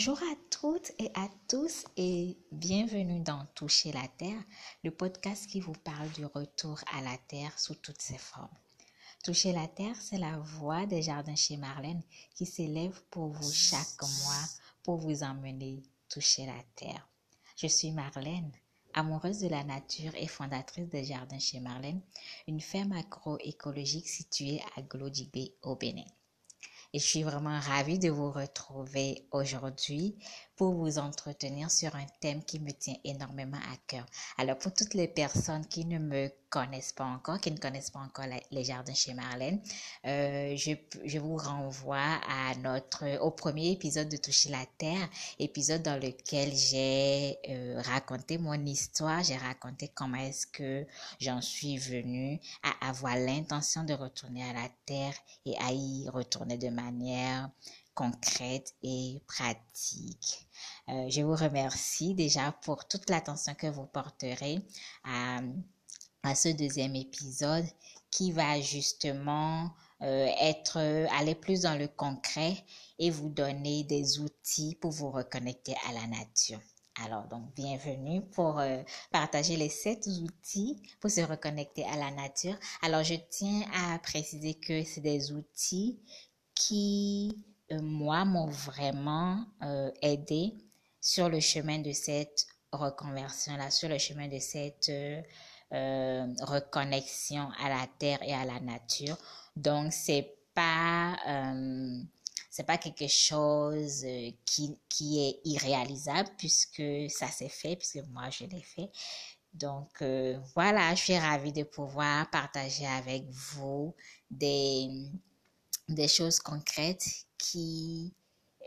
Bonjour à toutes et à tous et bienvenue dans Toucher la Terre, le podcast qui vous parle du retour à la Terre sous toutes ses formes. Toucher la Terre, c'est la voix des jardins chez Marlène qui s'élève pour vous chaque mois pour vous emmener toucher la Terre. Je suis Marlène, amoureuse de la nature et fondatrice des jardins chez Marlène, une ferme agroécologique située à Glodibé au Bénin et je suis vraiment ravie de vous retrouver aujourd'hui pour vous entretenir sur un thème qui me tient énormément à cœur. Alors pour toutes les personnes qui ne me connaissent pas encore, qui ne connaissent pas encore les jardins chez Marlène, euh, je, vous renvoie à notre au premier épisode de Toucher la Terre, épisode dans lequel j'ai euh, raconté mon histoire, j'ai raconté comment est-ce que j'en suis venue à avoir l'intention de retourner à la Terre et à y retourner de manière concrète et pratique. Euh, je vous remercie déjà pour toute l'attention que vous porterez à, ce deuxième épisode qui va justement euh, être aller plus dans le concret et vous donner des outils pour vous reconnecter à la nature. Alors, donc, bienvenue pour euh, partager les sept outils pour se reconnecter à la nature. Alors, je tiens à préciser que c'est des outils qui, euh, moi, m'ont vraiment euh, aidé sur le chemin de cette reconversion-là, sur le chemin de cette euh, reconnexion à la terre et à la nature. Donc, c'est pas c'est pas quelque chose qui, qui est irréalisable puisque ça s'est fait, puisque moi je l'ai fait. Donc voilà, je suis ravie de pouvoir partager avec vous des, des choses concrètes qui,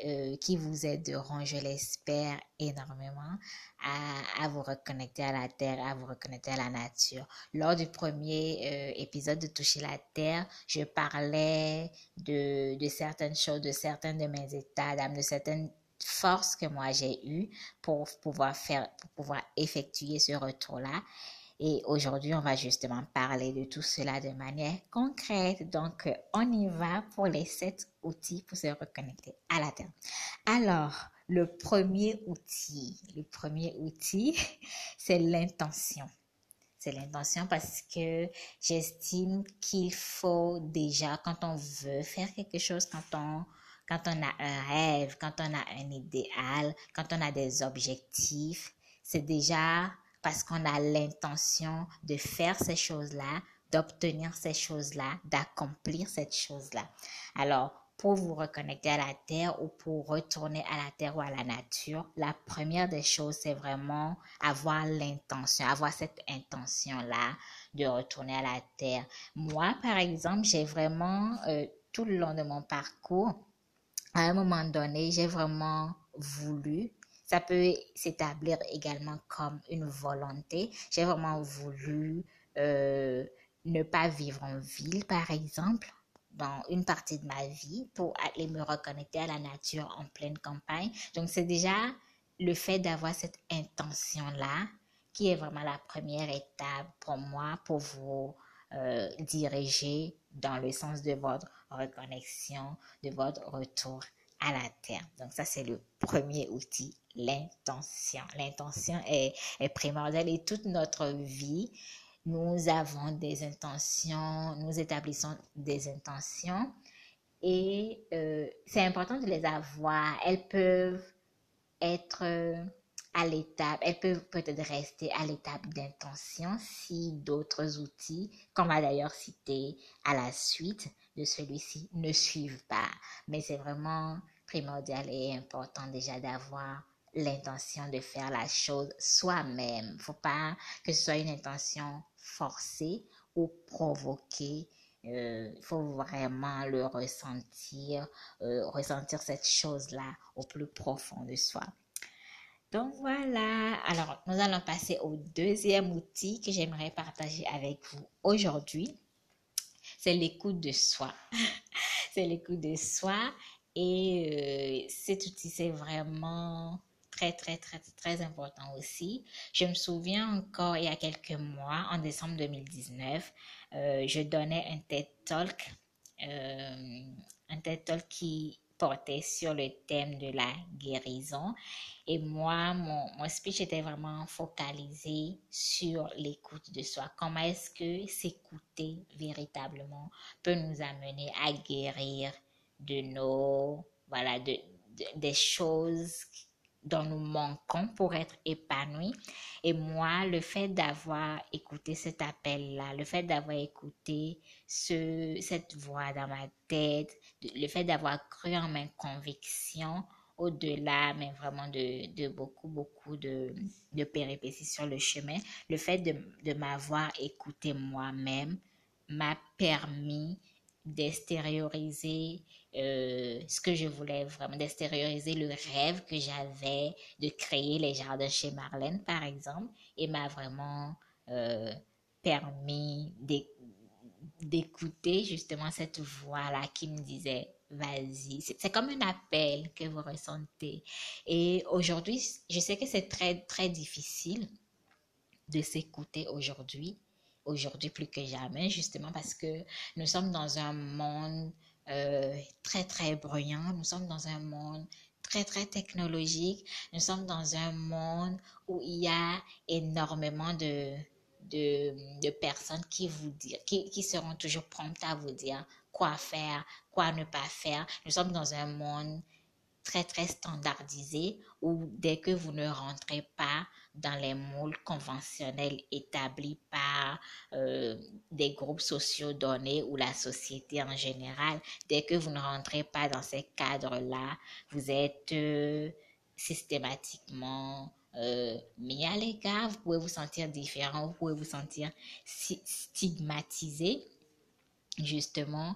euh, qui vous aideront, je l'espère, énormément à, à, vous reconnecter à la terre, à vous reconnecter à la nature. Lors du premier euh, épisode de Toucher la terre, je parlais de, de certaines choses, de certains de mes états d'âme, de certaines forces que moi j'ai eues pour pouvoir faire, pour pouvoir effectuer ce retour-là. Et aujourd'hui, on va justement parler de tout cela de manière concrète. Donc, on y va pour les sept outils pour se reconnecter à la Terre. Alors, le premier outil, le premier outil, c'est l'intention. C'est l'intention parce que j'estime qu'il faut déjà, quand on veut faire quelque chose, quand on, quand on a un rêve, quand on a un idéal, quand on a des objectifs, c'est déjà parce qu'on a l'intention de faire ces choses-là, d'obtenir ces choses-là, d'accomplir cette chose-là. Alors, pour vous reconnecter à la terre ou pour retourner à la terre ou à la nature, la première des choses, c'est vraiment avoir l'intention, avoir cette intention-là de retourner à la terre. Moi, par exemple, j'ai vraiment, euh, tout le long de mon parcours, à un moment donné, j'ai vraiment voulu ça peut s'établir également comme une volonté. J'ai vraiment voulu euh, ne pas vivre en ville, par exemple, dans une partie de ma vie pour aller me reconnecter à la nature en pleine campagne. Donc, c'est déjà le fait d'avoir cette intention-là qui est vraiment la première étape pour moi pour vous euh, diriger dans le sens de votre reconnexion, de votre retour à la terre. Donc ça, c'est le premier outil, l'intention. L'intention est, est primordiale et toute notre vie, nous avons des intentions, nous établissons des intentions et euh, c'est important de les avoir. Elles peuvent être à l'étape, elles peuvent peut-être rester à l'étape d'intention si d'autres outils, qu'on va d'ailleurs citer à la suite de celui-ci, ne suivent pas. Mais c'est vraiment primordial et important déjà d'avoir l'intention de faire la chose soi-même. Faut pas que ce soit une intention forcée ou provoquée. Euh, il faut vraiment le ressentir, euh, ressentir cette chose-là au plus profond de soi. Donc voilà, alors nous allons passer au deuxième outil que j'aimerais partager avec vous aujourd'hui. C'est l'écoute de soi. c'est l'écoute de soi et euh, cet outil, c'est vraiment très, très, très, très important aussi. Je me souviens encore, il y a quelques mois, en décembre 2019, euh, je donnais un TED Talk, euh, un TED Talk qui portait sur le thème de la guérison. Et moi, mon, mon speech était vraiment focalisé sur l'écoute de soi. Comment est-ce que s'écouter véritablement peut nous amener à guérir de nos, voilà, de, des choses dont nous manquons pour être épanouis. Et moi, le fait d'avoir écouté cet appel-là, le fait d'avoir écouté ce, cette voix dans ma tête, le fait d'avoir cru en mes convictions, au-delà, mais vraiment de, de, beaucoup, beaucoup de, de péripéties sur le chemin, le fait de, de m'avoir écouté moi-même m'a permis d'extérioriser euh, ce que je voulais vraiment, d'extérioriser le rêve que j'avais de créer les jardins chez Marlène, par exemple, et m'a vraiment euh, permis d'écouter justement cette voix-là qui me disait, vas-y. C'est comme un appel que vous ressentez. Et aujourd'hui, je sais que c'est très, très difficile de s'écouter aujourd'hui aujourd'hui plus que jamais, justement parce que nous sommes dans un monde euh, très, très bruyant, nous sommes dans un monde très, très technologique, nous sommes dans un monde où il y a énormément de, de, de personnes qui vous dire, qui, qui seront toujours promptes à vous dire quoi faire, quoi ne pas faire. Nous sommes dans un monde très, très standardisé où dès que vous ne rentrez pas dans les moules conventionnels établis par euh, des groupes sociaux donnés ou la société en général, dès que vous ne rentrez pas dans ces cadres-là, vous êtes euh, systématiquement euh, mis à l'égard, vous pouvez vous sentir différent, vous pouvez vous sentir stigmatisé, justement.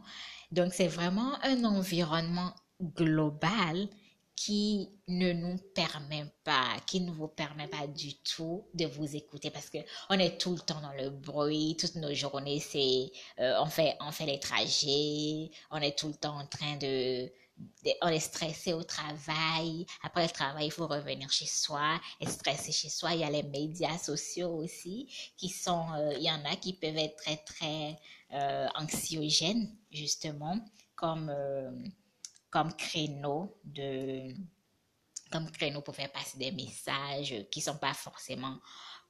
Donc c'est vraiment un environnement global qui ne nous permet pas, qui ne vous permet pas du tout de vous écouter parce que on est tout le temps dans le bruit, toutes nos journées c'est euh, on fait on fait les trajets, on est tout le temps en train de, on est stressé au travail, après le travail il faut revenir chez soi, être stressé chez soi, il y a les médias sociaux aussi qui sont euh, il y en a qui peuvent être très très euh, anxiogènes justement comme créneau de comme créneau pour faire passer des messages qui sont pas forcément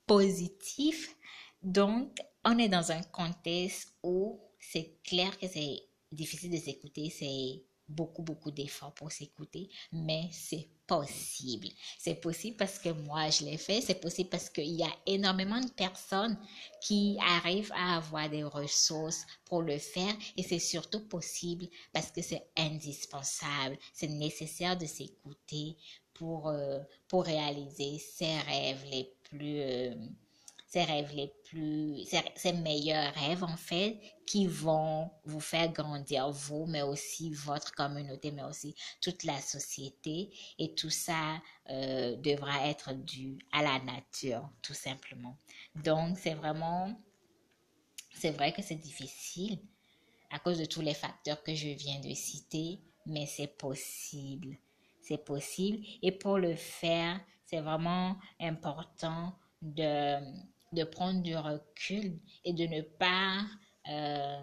positifs. Donc, on est dans un contexte où c'est clair que c'est difficile de s'écouter, c'est beaucoup, beaucoup d'efforts pour s'écouter, mais c'est possible. C'est possible parce que moi, je l'ai fait. C'est possible parce qu'il y a énormément de personnes qui arrivent à avoir des ressources pour le faire et c'est surtout possible parce que c'est indispensable. C'est nécessaire de s'écouter pour, euh, pour réaliser ses rêves les plus... Euh, ses rêves les plus, ses, meilleurs rêves en fait, qui vont vous faire grandir vous, mais aussi votre communauté, mais aussi toute la société. Et tout ça euh, devra être dû à la nature, tout simplement. Donc, c'est vraiment, c'est vrai que c'est difficile à cause de tous les facteurs que je viens de citer, mais c'est possible. C'est possible. Et pour le faire, c'est vraiment important de de prendre du recul et de ne pas euh,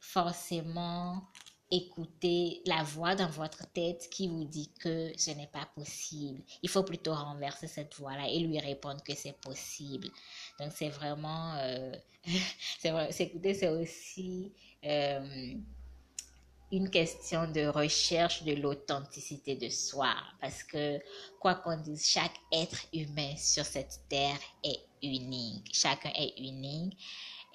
forcément écouter la voix dans votre tête qui vous dit que ce n'est pas possible. Il faut plutôt renverser cette voix-là et lui répondre que c'est possible. Donc c'est vraiment, euh, c'est c'est aussi euh, une question de recherche de l'authenticité de soi. Parce que, quoi qu'on dise, chaque être humain sur cette terre est unique. Chacun est unique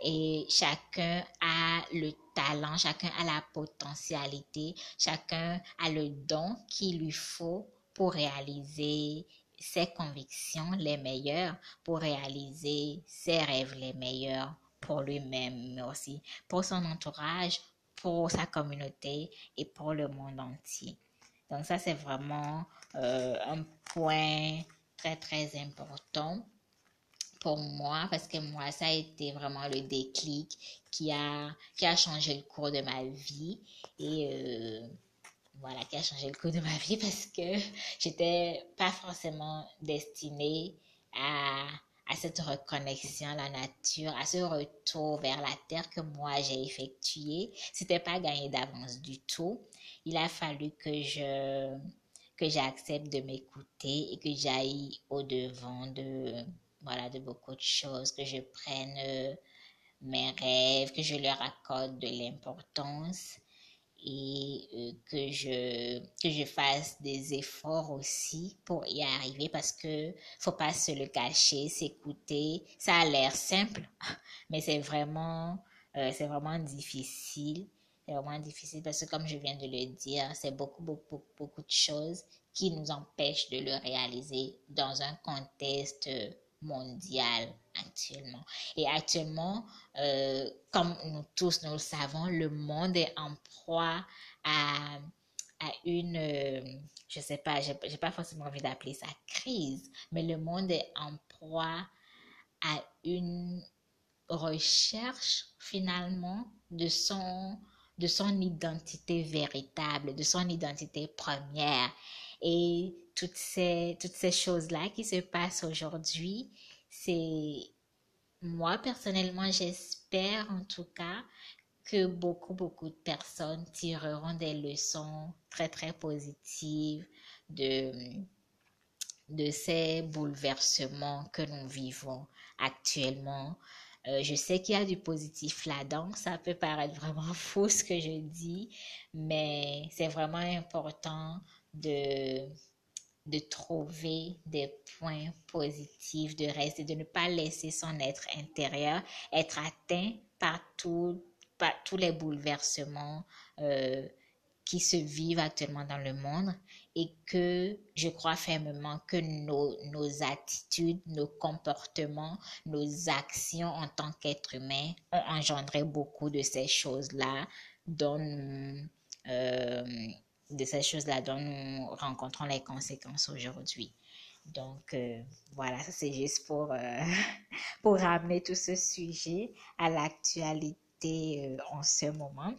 et chacun a le talent, chacun a la potentialité, chacun a le don qu'il lui faut pour réaliser ses convictions les meilleures, pour réaliser ses rêves les meilleurs pour lui-même, mais aussi pour son entourage, pour sa communauté et pour le monde entier. Donc ça, c'est vraiment euh, un point très, très important pour moi parce que moi, ça a été vraiment le déclic qui a, qui a changé le cours de ma vie et euh, voilà, qui a changé le cours de ma vie parce que j'étais pas forcément destinée à, à cette reconnexion à la nature, à ce retour vers la terre que moi j'ai effectué. C'était pas gagné d'avance du tout. Il a fallu que je que j'accepte de m'écouter et que j'aille au devant de voilà de beaucoup de choses, que je prenne euh, mes rêves, que je leur accorde de l'importance et euh, que je que je fasse des efforts aussi pour y arriver parce que faut pas se le cacher, s'écouter, ça a l'air simple, mais c'est vraiment euh, c'est vraiment difficile. C'est vraiment difficile parce que comme je viens de le dire, c'est beaucoup beaucoup beaucoup de choses qui nous empêchent de le réaliser dans un contexte mondial actuellement. Et actuellement, euh, comme nous tous nous le savons, le monde est en proie à, à une, euh, je sais pas, j'ai pas forcément envie d'appeler ça crise, mais le monde est en proie à une recherche finalement de son de son identité véritable, de son identité première. Et toutes ces, toutes ces choses-là qui se passent aujourd'hui, c'est moi personnellement, j'espère en tout cas que beaucoup, beaucoup de personnes tireront des leçons très, très positives de, de ces bouleversements que nous vivons actuellement. Euh, je sais qu'il y a du positif là-dedans, ça peut paraître vraiment faux ce que je dis, mais c'est vraiment important de de trouver des points positifs, de rester, de ne pas laisser son être intérieur être atteint par, par tous les bouleversements euh, qui se vivent actuellement dans le monde et que je crois fermement que nos, nos attitudes, nos comportements, nos actions en tant qu'être humain ont engendré beaucoup de ces choses-là dont euh, de ces choses-là dont nous rencontrons les conséquences aujourd'hui. Donc euh, voilà, ça c'est juste pour, euh, pour ramener tout ce sujet à l'actualité euh, en ce moment.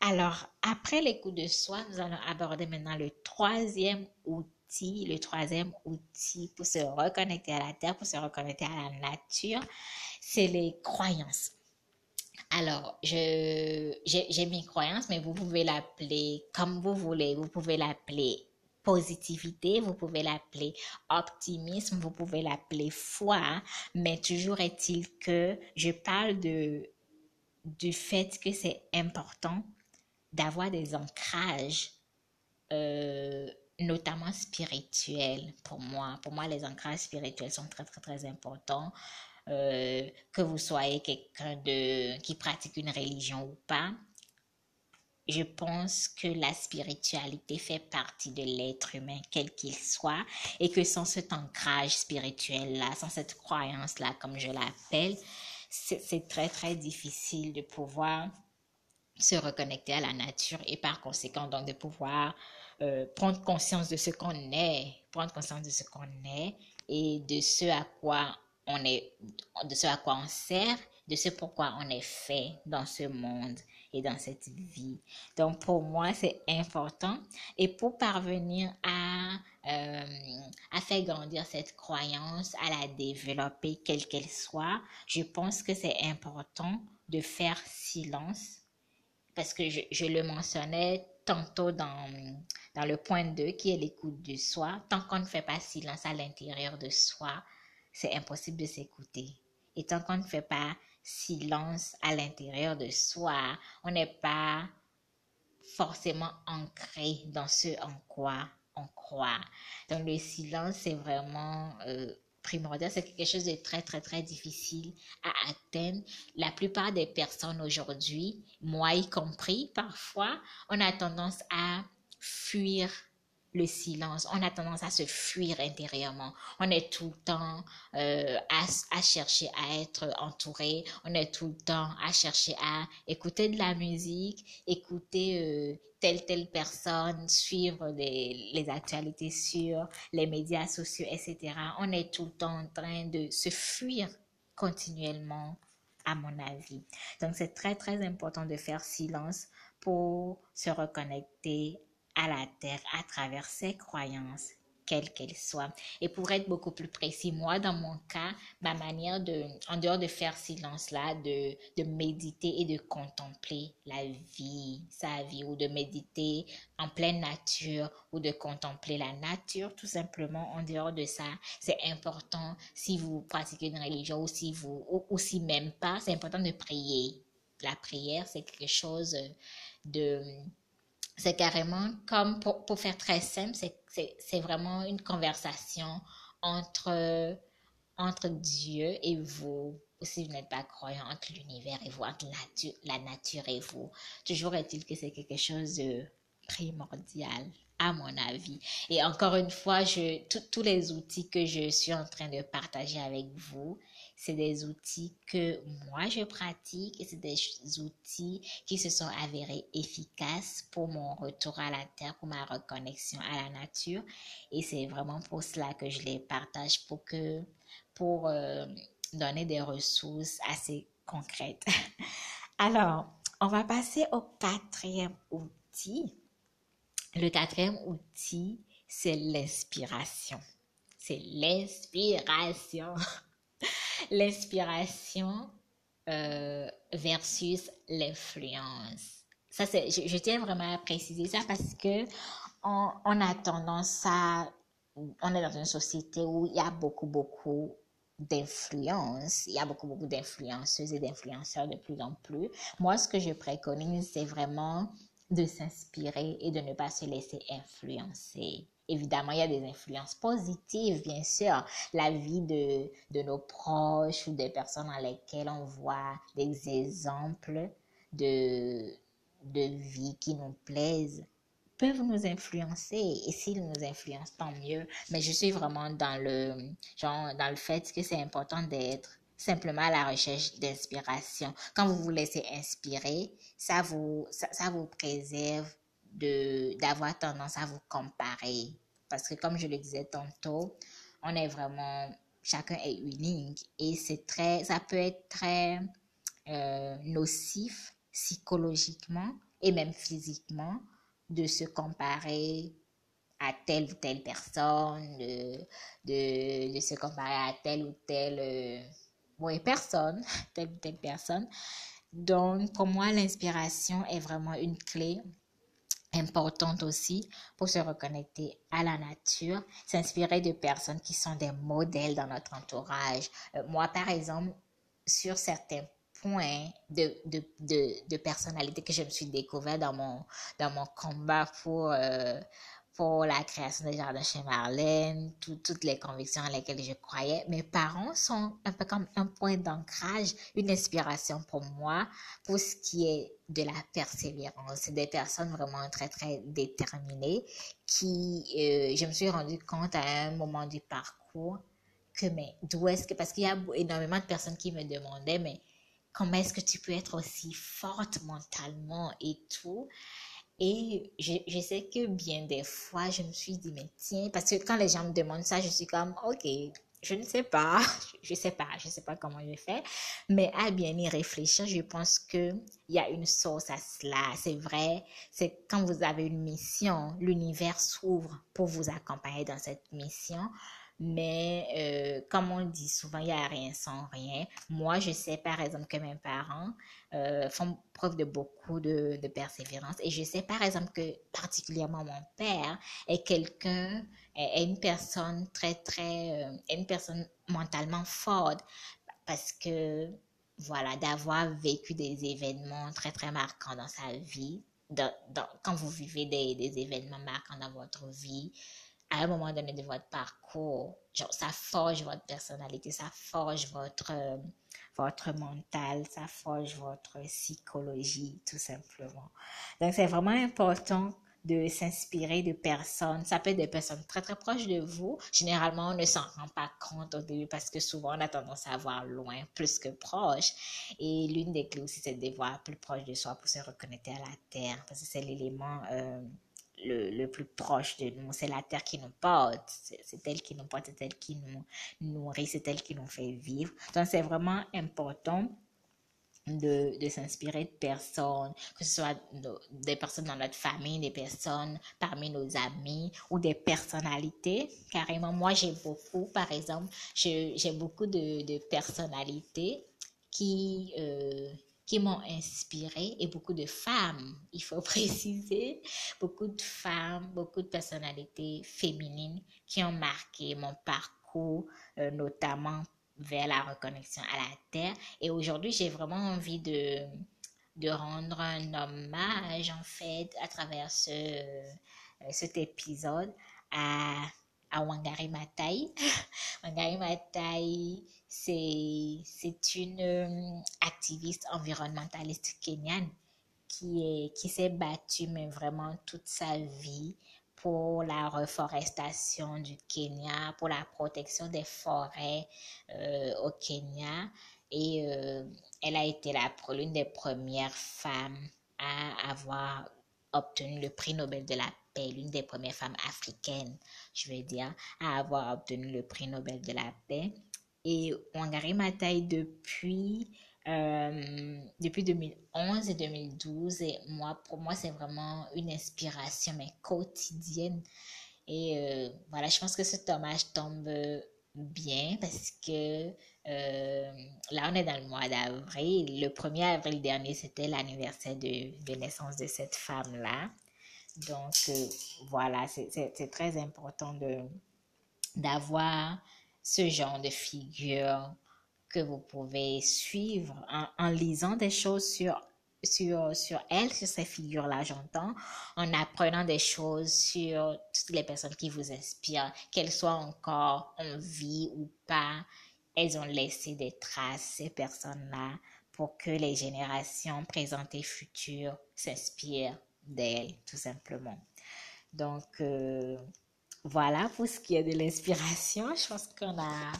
Alors, après l'écoute de soi, nous allons aborder maintenant le troisième outil, le troisième outil pour se reconnecter à la terre, pour se reconnecter à la nature, c'est les croyances. Alors, j'ai mes croyances, mais vous pouvez l'appeler comme vous voulez. Vous pouvez l'appeler positivité, vous pouvez l'appeler optimisme, vous pouvez l'appeler foi, mais toujours est-il que je parle de, du fait que c'est important d'avoir des ancrages, euh, notamment spirituels pour moi. Pour moi, les ancrages spirituels sont très, très, très importants. Euh, que vous soyez quelqu'un de qui pratique une religion ou pas, je pense que la spiritualité fait partie de l'être humain, quel qu'il soit, et que sans cet ancrage spirituel-là, sans cette croyance-là, comme je l'appelle, c'est très, très difficile de pouvoir se reconnecter à la nature et par conséquent, donc de pouvoir euh, prendre conscience de ce qu'on est, prendre conscience de ce qu'on est et de ce à quoi on est, de ce à quoi on sert, de ce pourquoi on est fait dans ce monde et dans cette vie. Donc pour moi, c'est important. Et pour parvenir à, euh, à faire grandir cette croyance, à la développer, quelle qu'elle soit, je pense que c'est important de faire silence. Parce que je, je le mentionnais tantôt dans, dans le point 2 qui est l'écoute de soi. Tant qu'on ne fait pas silence à l'intérieur de soi, c'est impossible de s'écouter. Et tant qu'on ne fait pas silence à l'intérieur de soi, on n'est pas forcément ancré dans ce en quoi on croit. Donc le silence, c'est vraiment euh, primordial. C'est quelque chose de très, très, très difficile à atteindre. La plupart des personnes aujourd'hui, moi y compris, parfois, on a tendance à fuir le silence. On a tendance à se fuir intérieurement. On est tout le temps euh, à, chercher à être entouré. On est tout le temps à chercher à écouter de la musique, écouter euh, telle telle personne, suivre les, les actualités sur les médias sociaux, etc. On est tout le temps en train de se fuir continuellement à mon avis. Donc c'est très très important de faire silence pour se reconnecter à la terre à travers ses croyances quelle qu'elle soit. Et pour être beaucoup plus précis, moi, dans mon cas, ma manière de, en dehors de faire silence là, de, de méditer et de contempler la vie, sa vie, ou de méditer en pleine nature, ou de contempler la nature, tout simplement, en dehors de ça, c'est important si vous pratiquez une religion ou si vous, ou, si même pas, c'est important de prier. La prière, c'est quelque chose de, c'est carrément comme, pour, pour faire très simple, c'est vraiment une conversation entre, entre Dieu et vous. Si vous n'êtes pas croyant, entre l'univers et vous, entre la nature et vous. Toujours est-il que c'est quelque chose de primordial à mon avis. Et encore une fois, je, tous les outils que je suis en train de partager avec vous, c'est des outils que moi je pratique et c'est des outils qui se sont avérés efficaces pour mon retour à la terre, pour ma reconnexion à la nature. Et c'est vraiment pour cela que je les partage pour que, pour euh, donner des ressources assez concrètes. Alors, on va passer au quatrième outil. Le quatrième outil, c'est l'inspiration. C'est l'inspiration. l'inspiration euh, versus l'influence. Ça, c'est, je, tiens vraiment à préciser ça parce que on, on, a tendance à, on est dans une société où il y a beaucoup, beaucoup d'influence. Il y a beaucoup, beaucoup d'influenceuses et d'influenceurs de plus en plus. Moi, ce que je préconise, c'est vraiment de s'inspirer et de ne pas se laisser influencer. Évidemment, il y a des influences positives, bien sûr. La vie de, de nos proches ou des personnes dans lesquelles on voit des exemples de, de vie qui nous plaisent peuvent nous influencer. Et s'ils nous influencent tant mieux. Mais je suis vraiment dans le genre dans le fait que c'est important d'être simplement à la recherche d'inspiration. Quand vous vous laissez inspirer ça vous ça, ça vous préserve de d'avoir tendance à vous comparer. Parce que comme je le disais tantôt, on est vraiment, chacun est unique et c'est très, ça peut être très euh, nocif psychologiquement et même physiquement de se comparer à telle ou telle personne, de, de, de se comparer à telle ou telle euh, personne, telle ou telle personne. Donc, pour moi, l'inspiration est vraiment une clé importante aussi pour se reconnecter à la nature, s'inspirer de personnes qui sont des modèles dans notre entourage. Euh, moi, par exemple, sur certains points de, de, de, personnalité que je me suis découvert dans mon, dans mon combat pour, euh, pour la création des jardins chez Marlène, toutes les convictions à lesquelles je croyais. Mes parents sont un peu comme un point d'ancrage, une inspiration pour moi, pour ce qui est de la persévérance. C'est des personnes vraiment très, très déterminées qui, euh, je me suis rendu compte à un moment du parcours que, mais d'où est-ce que, parce qu'il y a énormément de personnes qui me demandaient, mais comment est-ce que tu peux être aussi forte mentalement et tout? Et je, je, sais que bien des fois, je me suis dit, mais tiens, parce que quand les gens me demandent ça, je suis comme, ok, je ne sais pas, je sais pas, je sais pas comment je fais, mais à bien y réfléchir, je pense que il y a une source à cela. C'est vrai, c'est quand vous avez une mission, l'univers s'ouvre pour vous accompagner dans cette mission. Mais euh, comme on dit souvent, il n'y a rien sans rien. Moi, je sais par exemple que mes parents euh, font preuve de beaucoup de, de, persévérance. Et je sais par exemple que particulièrement mon père est quelqu'un, est une personne très, très, euh, une personne mentalement forte parce que, voilà, d'avoir vécu des événements très, très marquants dans sa vie, dans, dans, quand vous vivez des, des événements marquants dans votre vie, à un moment donné de votre parcours, genre, ça forge votre personnalité, ça forge votre, euh, votre mental, ça forge votre psychologie, tout simplement. Donc, c'est vraiment important de s'inspirer de personnes. Ça peut être des personnes très, très proches de vous. Généralement, on ne s'en rend pas compte au début parce que souvent, on a tendance à voir loin plus que proche. Et l'une des clés aussi, c'est de voir plus proche de soi pour se reconnecter à la terre parce que c'est l'élément... Euh, le, le, plus proche de nous. C'est la terre qui nous porte. C'est elle qui nous porte, c'est elle qui nous nourrit, c'est elle qui nous fait vivre. Donc, c'est vraiment important de, de s'inspirer de personnes, que ce soit des personnes dans notre famille, des personnes parmi nos amis ou des personnalités. Carrément, moi, j'ai beaucoup, par exemple, j'ai beaucoup de, de personnalités qui, euh, qui m'ont inspiré et beaucoup de femmes, il faut préciser, beaucoup de femmes, beaucoup de personnalités féminines qui ont marqué mon parcours, euh, notamment vers la reconnexion à la terre. Et aujourd'hui, j'ai vraiment envie de, de rendre un hommage, en fait, à travers ce, euh, cet épisode à, à Wangari Maathai. Wangari Maathai, c'est, une euh, activiste environnementaliste kenyane qui, est, qui s'est battue, mais vraiment toute sa vie pour la reforestation du Kenya, pour la protection des forêts euh, au Kenya. Et euh, elle a été l'une des premières femmes à avoir obtenu le prix Nobel de la paix, l'une des premières femmes africaines, je veux dire, à avoir obtenu le prix Nobel de la paix. Et Wangari Maathai, depuis euh, depuis 2011 et 2012. Et moi, pour moi, c'est vraiment une inspiration, mais quotidienne. Et euh, voilà, je pense que ce hommage tombe bien parce que euh, là, on est dans le mois d'avril. Le 1er avril dernier, c'était l'anniversaire de, de, naissance de cette femme-là. Donc, voilà, c'est très important d'avoir ce genre de figure que vous pouvez suivre en, lisant des choses sur sur, sur elle, sur ces figures-là, j'entends, en apprenant des choses sur toutes les personnes qui vous inspirent, qu'elles soient encore en vie ou pas, elles ont laissé des traces, ces personnes-là, pour que les générations présentes et futures s'inspirent d'elles, tout simplement. Donc, euh, voilà pour ce qui est de l'inspiration. Je pense qu'on a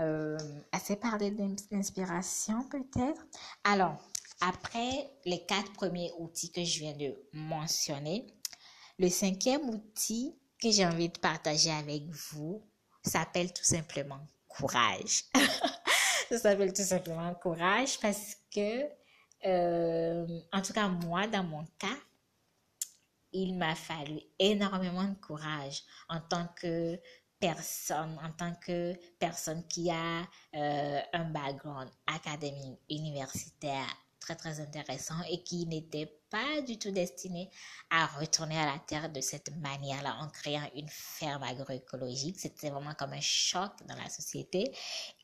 euh, assez parlé d'inspiration peut-être. Alors, après les quatre premiers outils que je viens de mentionner, le cinquième outil que j'ai envie de partager avec vous s'appelle tout simplement courage. Ça s'appelle tout simplement courage parce que, euh, en tout cas moi, dans mon cas, il m'a fallu énormément de courage en tant que personne, en tant que personne qui a euh, un background académique, universitaire très très intéressant et qui n'était pas du tout destiné à retourner à la terre de cette manière-là en créant une ferme agroécologique. C'était vraiment comme un choc dans la société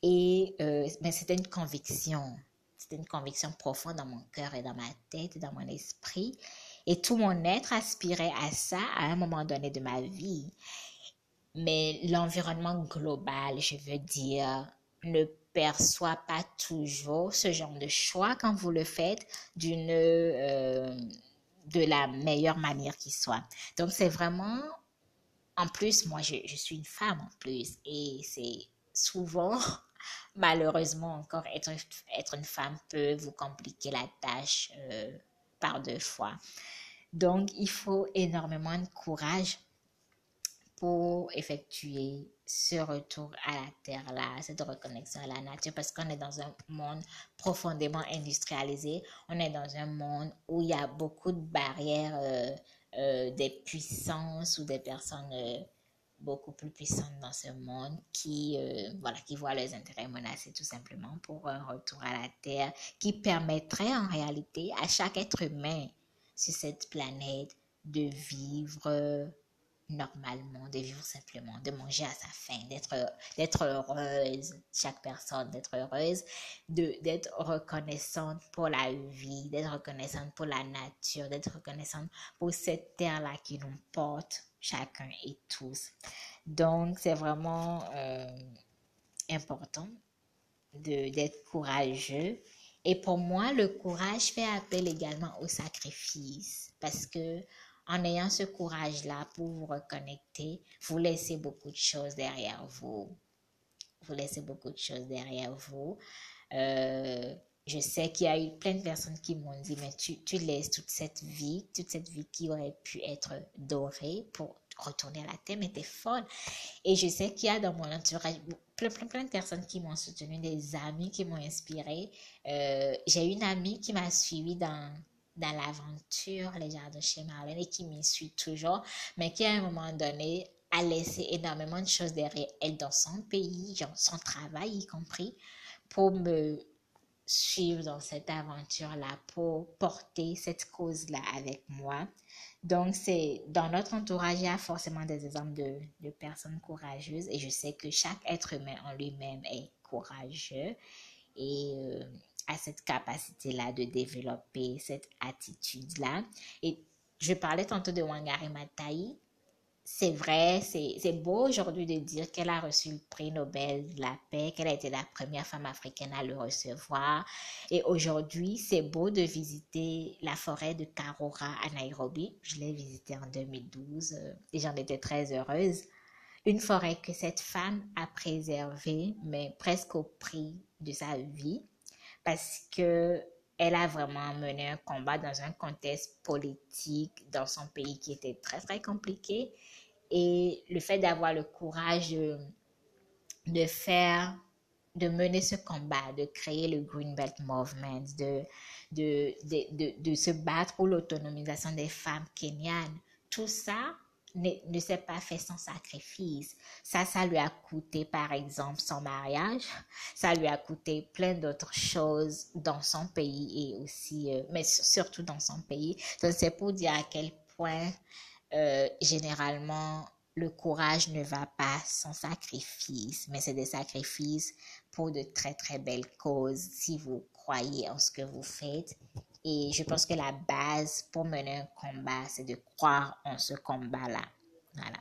et euh, mais c'était une conviction, c'était une conviction profonde dans mon cœur et dans ma tête et dans mon esprit et tout mon être aspirait à ça à un moment donné de ma vie mais l'environnement global, je veux dire, ne perçoit pas toujours ce genre de choix quand vous le faites d'une euh, de la meilleure manière qui soit. Donc c'est vraiment en plus moi je, je, suis une femme en plus et c'est souvent malheureusement encore être être une femme peut vous compliquer la tâche euh, deux fois. Donc il faut énormément de courage pour effectuer ce retour à la terre-là, cette reconnexion à la nature, parce qu'on est dans un monde profondément industrialisé, on est dans un monde où il y a beaucoup de barrières, euh, euh, des puissances ou des personnes euh, beaucoup plus puissantes dans ce monde qui, voilà, qui voient leurs intérêts menacés tout simplement pour un retour à la terre qui permettrait en réalité à chaque être humain sur cette planète de vivre normalement, de vivre simplement, de manger à sa faim, d'être, heureuse, chaque personne, d'être heureuse, d'être reconnaissante pour la vie, d'être reconnaissante pour la nature, d'être reconnaissante pour cette terre-là qui nous porte, chacun et tous. Donc, c'est vraiment euh, important d'être courageux. Et pour moi, le courage fait appel également au sacrifice parce que en ayant ce courage-là pour vous reconnecter, vous laissez beaucoup de choses derrière vous. Vous laissez beaucoup de choses derrière vous. Euh, je sais qu'il y a eu plein de personnes qui m'ont dit, mais tu, tu laisses toute cette vie, toute cette vie qui aurait pu être dorée pour retourner à la terre, mais t'es folle. Et je sais qu'il y a dans mon entourage plein, plein, plein de personnes qui m'ont soutenu, des amis qui m'ont inspiré. Euh, j'ai une amie qui m'a suivi dans, dans l'aventure, les jardins chez Marlène, et qui m'y suit toujours, mais qui à un moment donné a laissé énormément de choses derrière elle dans son pays, genre son travail y compris, pour me suivre dans cette aventure-là, pour porter cette cause-là avec moi. Donc, c'est dans notre entourage, il y a forcément des exemples de, de personnes courageuses et je sais que chaque être humain en lui-même est courageux et euh, a cette capacité-là de développer cette attitude-là. Et je parlais tantôt de Wangari Maathai c'est vrai, c'est beau aujourd'hui de dire qu'elle a reçu le prix Nobel de la paix, qu'elle a été la première femme africaine à le recevoir. Et aujourd'hui, c'est beau de visiter la forêt de Karora à Nairobi. Je l'ai visitée en 2012 euh, et j'en étais très heureuse. Une forêt que cette femme a préservée, mais presque au prix de sa vie, parce que elle a vraiment mené un combat dans un contexte politique dans son pays qui était très très compliqué. Et le fait d'avoir le courage de, faire, de mener ce combat, de créer le Green Belt Movement, de, de, de, de se battre pour l'autonomisation des femmes kenyanes, tout ça ne, ne s'est pas fait sans sacrifice. Ça, ça lui a coûté, par exemple, son mariage. Ça lui a coûté plein d'autres choses dans son pays et aussi, euh, mais surtout dans son pays. Donc, c'est pour dire à quel point euh, généralement, le courage ne va pas sans sacrifice, mais c'est des sacrifices pour de très très belles causes si vous croyez en ce que vous faites. Et je pense que la base pour mener un combat, c'est de croire en ce combat-là. Voilà.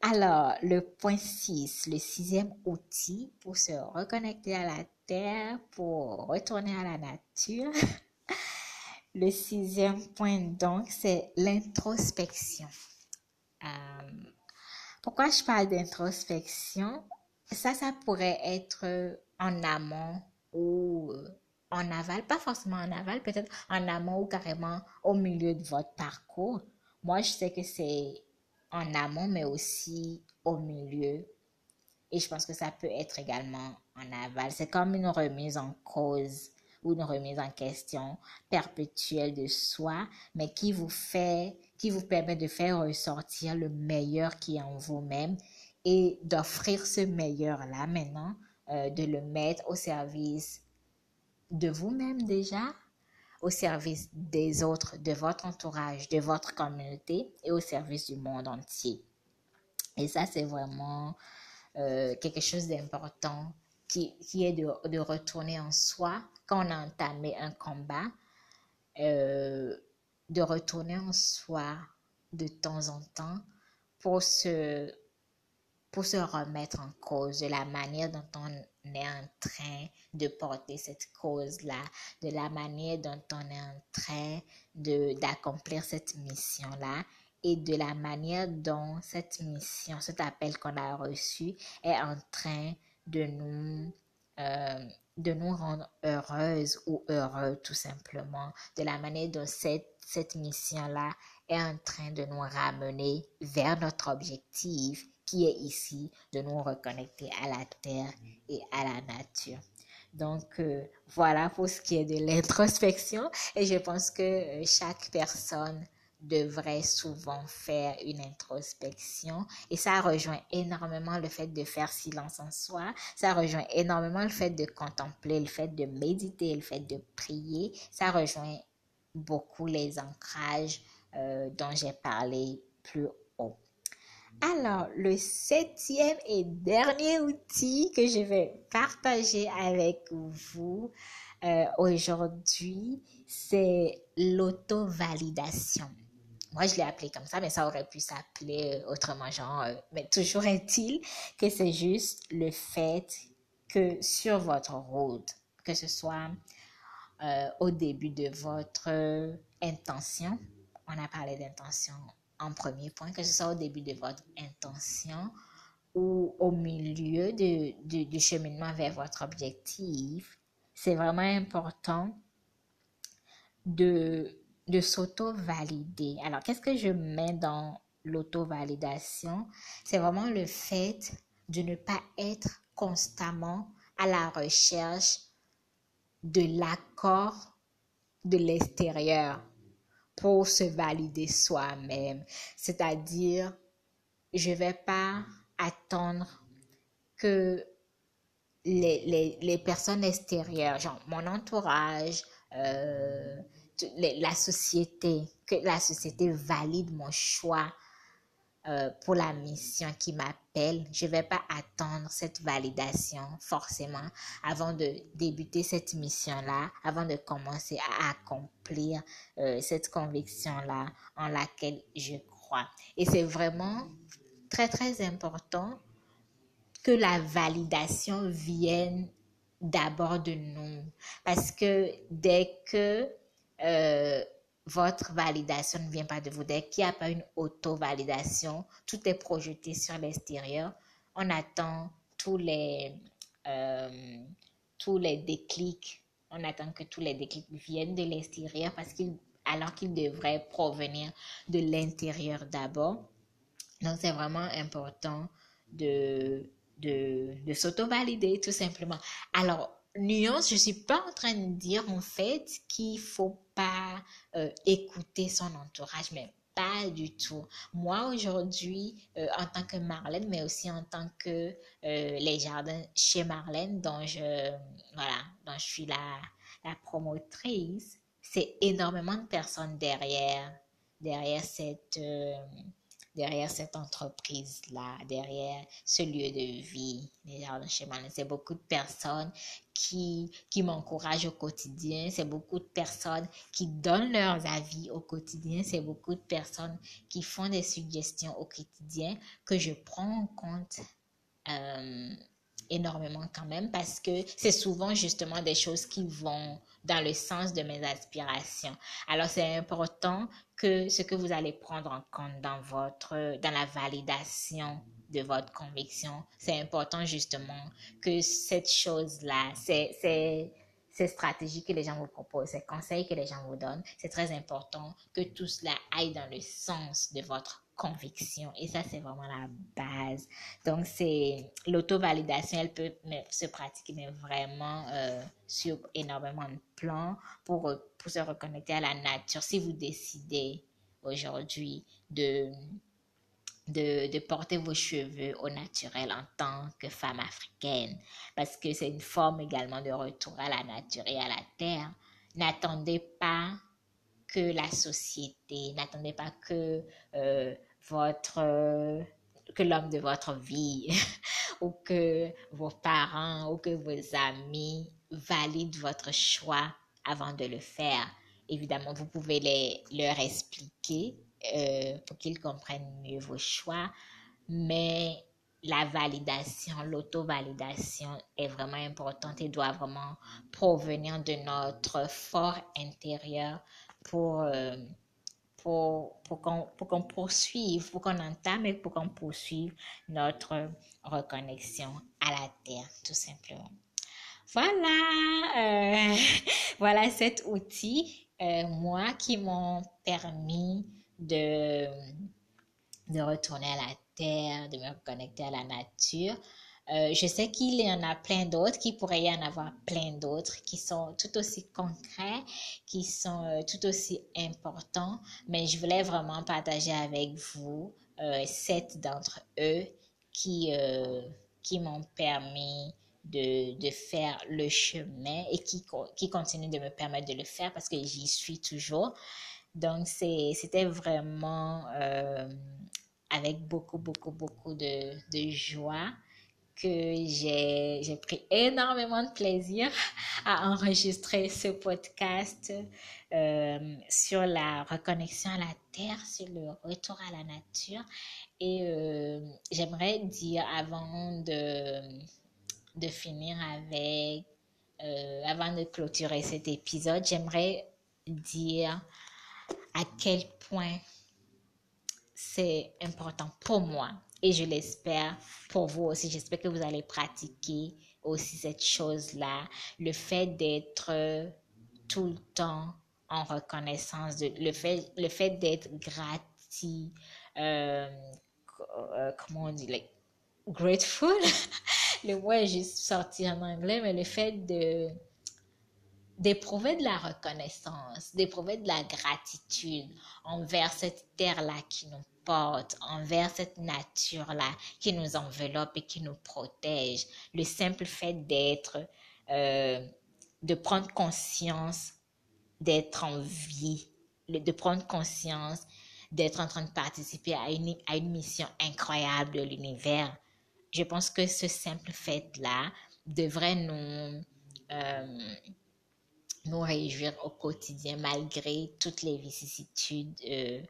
Alors, le point 6, le sixième outil pour se reconnecter à la terre, pour retourner à la nature. Le sixième point, donc, c'est l'introspection. Euh, pourquoi je parle d'introspection? Ça, ça pourrait être en amont ou en aval, pas forcément en aval, peut-être en amont ou carrément au milieu de votre parcours. Moi, je sais que c'est en amont, mais aussi au milieu. Et je pense que ça peut être également en aval. C'est comme une remise en cause ou une remise en question perpétuelle de soi, mais qui vous fait, qui vous permet de faire ressortir le meilleur qui est en vous-même et d'offrir ce meilleur-là maintenant, euh, de le mettre au service de vous-même déjà, au service des autres, de votre entourage, de votre communauté et au service du monde entier. Et ça, c'est vraiment euh, quelque chose d'important qui, qui, est de, de, retourner en soi quand on a entamé un combat, euh, de retourner en soi de temps en temps pour se, pour se remettre en cause de la manière dont on est en train de porter cette cause-là, de la manière dont on est en train d'accomplir cette mission-là et de la manière dont cette mission, cet appel qu'on a reçu est en train de nous euh, de nous rendre heureuses ou heureux tout simplement, de la manière dont cette, cette mission-là est en train de nous ramener vers notre objectif qui est ici de nous reconnecter à la terre et à la nature. Donc euh, voilà pour ce qui est de l'introspection et je pense que euh, chaque personne devrait souvent faire une introspection et ça rejoint énormément le fait de faire silence en soi, ça rejoint énormément le fait de contempler, le fait de méditer, le fait de prier, ça rejoint beaucoup les ancrages euh, dont j'ai parlé plus haut. Alors, le septième et dernier outil que je vais partager avec vous euh, aujourd'hui, c'est l'auto-validation. Moi, je l'ai appelé comme ça, mais ça aurait pu s'appeler euh, autrement, genre, euh, mais toujours est-il que c'est juste le fait que sur votre route, que ce soit au début de votre intention, on a parlé d'intention en premier point, que ce soit au début de votre intention ou au milieu de, du cheminement vers votre objectif, c'est vraiment important de de s'auto-valider. Alors, qu'est-ce que je mets dans l'auto-validation? C'est vraiment le fait de ne pas être constamment à la recherche de l'accord de l'extérieur pour se valider soi-même. C'est-à-dire, je vais pas attendre que les, les, les personnes extérieures, genre mon entourage, euh, la société, que la société valide mon choix euh, pour la mission qui m'appelle. Je ne vais pas attendre cette validation forcément avant de débuter cette mission-là, avant de commencer à accomplir euh, cette conviction-là en laquelle je crois. Et c'est vraiment très, très important que la validation vienne d'abord de nous. Parce que dès que euh, votre validation ne vient pas de vous, dès qu'il n'y a pas une auto-validation, tout est projeté sur l'extérieur, on attend tous les, euh, tous les déclics, on attend que tous les déclics viennent de l'extérieur parce qu'il alors qu'ils devraient provenir de l'intérieur d'abord. Donc, c'est vraiment important de, de, de s'auto-valider, tout simplement. Alors, nuance, je suis pas en train de dire en fait qu'il faut pas euh, écouter son entourage, mais pas du tout. Moi aujourd'hui, euh, en tant que Marlène, mais aussi en tant que euh, les jardins chez Marlène, dont je voilà, dont je suis la, la promotrice, c'est énormément de personnes derrière derrière cette derrière cette entreprise-là, derrière ce lieu de vie, chez Marlène. C'est beaucoup de personnes qui, qui m'encouragent au quotidien. C'est beaucoup de personnes qui donnent leurs avis au quotidien. C'est beaucoup de personnes qui font des suggestions au quotidien que je prends en compte. Euh, énormément quand même parce que c'est souvent justement des choses qui vont dans le sens de mes aspirations. Alors c'est important que ce que vous allez prendre en compte dans votre dans la validation de votre conviction, c'est important justement que cette chose-là, c'est c'est ces stratégies que les gens vous proposent, ces conseils que les gens vous donnent, c'est très important que tout cela aille dans le sens de votre conviction. Et ça, c'est vraiment la base. Donc, c'est l'auto-validation, elle peut se pratiquer, mais vraiment euh, sur énormément de plans pour, pour se reconnecter à la nature. Si vous décidez aujourd'hui de de, de, porter vos cheveux au naturel en tant que femme africaine, parce que c'est une forme également de retour à la nature et à la terre. N'attendez pas que la société, n'attendez pas que euh, votre que l'homme de votre vie ou que vos parents ou que vos amis valident votre choix avant de le faire. Évidemment, vous pouvez les, leur expliquer euh, pour qu'ils comprennent mieux vos choix, mais la validation, l'auto-validation est vraiment importante et doit vraiment provenir de notre fort intérieur pour, euh, pour, pour qu'on poursuive, pour qu'on entame et pour qu'on poursuive notre reconnexion à la terre, tout simplement. Voilà, euh, voilà cet outil, euh, moi, qui m'ont permis de, de retourner à la terre, de me reconnecter à la nature. Euh, je sais qu'il y en a plein d'autres, qu'il pourrait y en avoir plein d'autres qui sont tout aussi concrets, qui sont euh, tout aussi importants, mais je voulais vraiment partager avec vous euh, sept d'entre eux qui, qui m'ont permis de, de faire le chemin et qui, qui continuent de me permettre de le faire parce que j'y suis toujours. Donc, c'était vraiment avec beaucoup, beaucoup, beaucoup de, de joie que j'ai pris énormément de plaisir à enregistrer ce podcast euh, sur la reconnexion à la terre, sur le retour à la nature. Et euh, j'aimerais dire avant de, de finir avec, euh, avant de clôturer cet épisode, j'aimerais dire à quel point c'est important pour moi et je l'espère pour vous aussi. J'espère que vous allez pratiquer aussi cette chose-là, le fait d'être tout le temps en reconnaissance, de, le fait, le fait d'être grati, euh, euh, comment on dit, like, grateful, le mot est juste sorti en anglais, mais le fait de d'éprouver de la reconnaissance, d'éprouver de la gratitude envers cette terre-là qui nous porte, envers cette nature-là qui nous enveloppe et qui nous protège. Le simple fait d'être, euh, de prendre conscience d'être en vie, de prendre conscience d'être en train de participer à une, à une mission incroyable de l'univers. Je pense que ce simple fait-là devrait nous, euh, nous réjouir au quotidien malgré toutes les vicissitudes euh,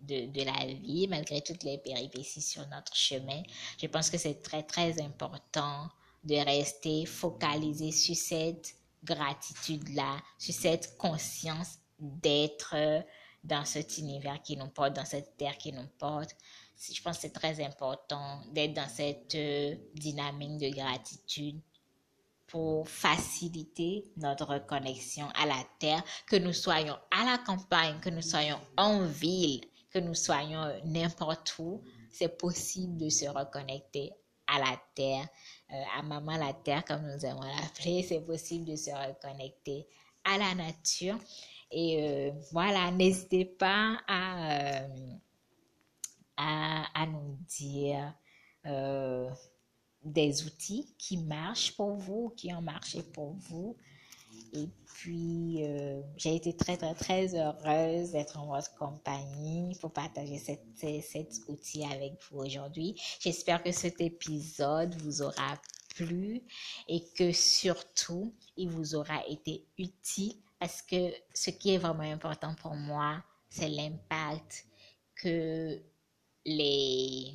de, de, la vie, malgré toutes les péripéties sur notre chemin. Je pense que c'est très, très important de rester focalisé sur cette gratitude-là, sur cette conscience d'être dans cet univers qui nous porte, dans cette terre qui nous porte. Je pense que c'est très important d'être dans cette euh, dynamique de gratitude pour faciliter notre reconnexion à la terre, que nous soyons à la campagne, que nous soyons en ville, que nous soyons n'importe où, c'est possible de se reconnecter à la terre, euh, à maman la terre comme nous aimons l'appeler, c'est possible de se reconnecter à la nature. Et euh, voilà, n'hésitez pas à, euh, à, à, nous dire des outils qui marchent pour vous, qui ont marché pour vous. Et puis, euh, j'ai été très, très, très heureuse d'être en votre compagnie pour partager cet, cet outil avec vous aujourd'hui. J'espère que cet épisode vous aura plu et que surtout, il vous aura été utile parce que ce qui est vraiment important pour moi, c'est l'impact que les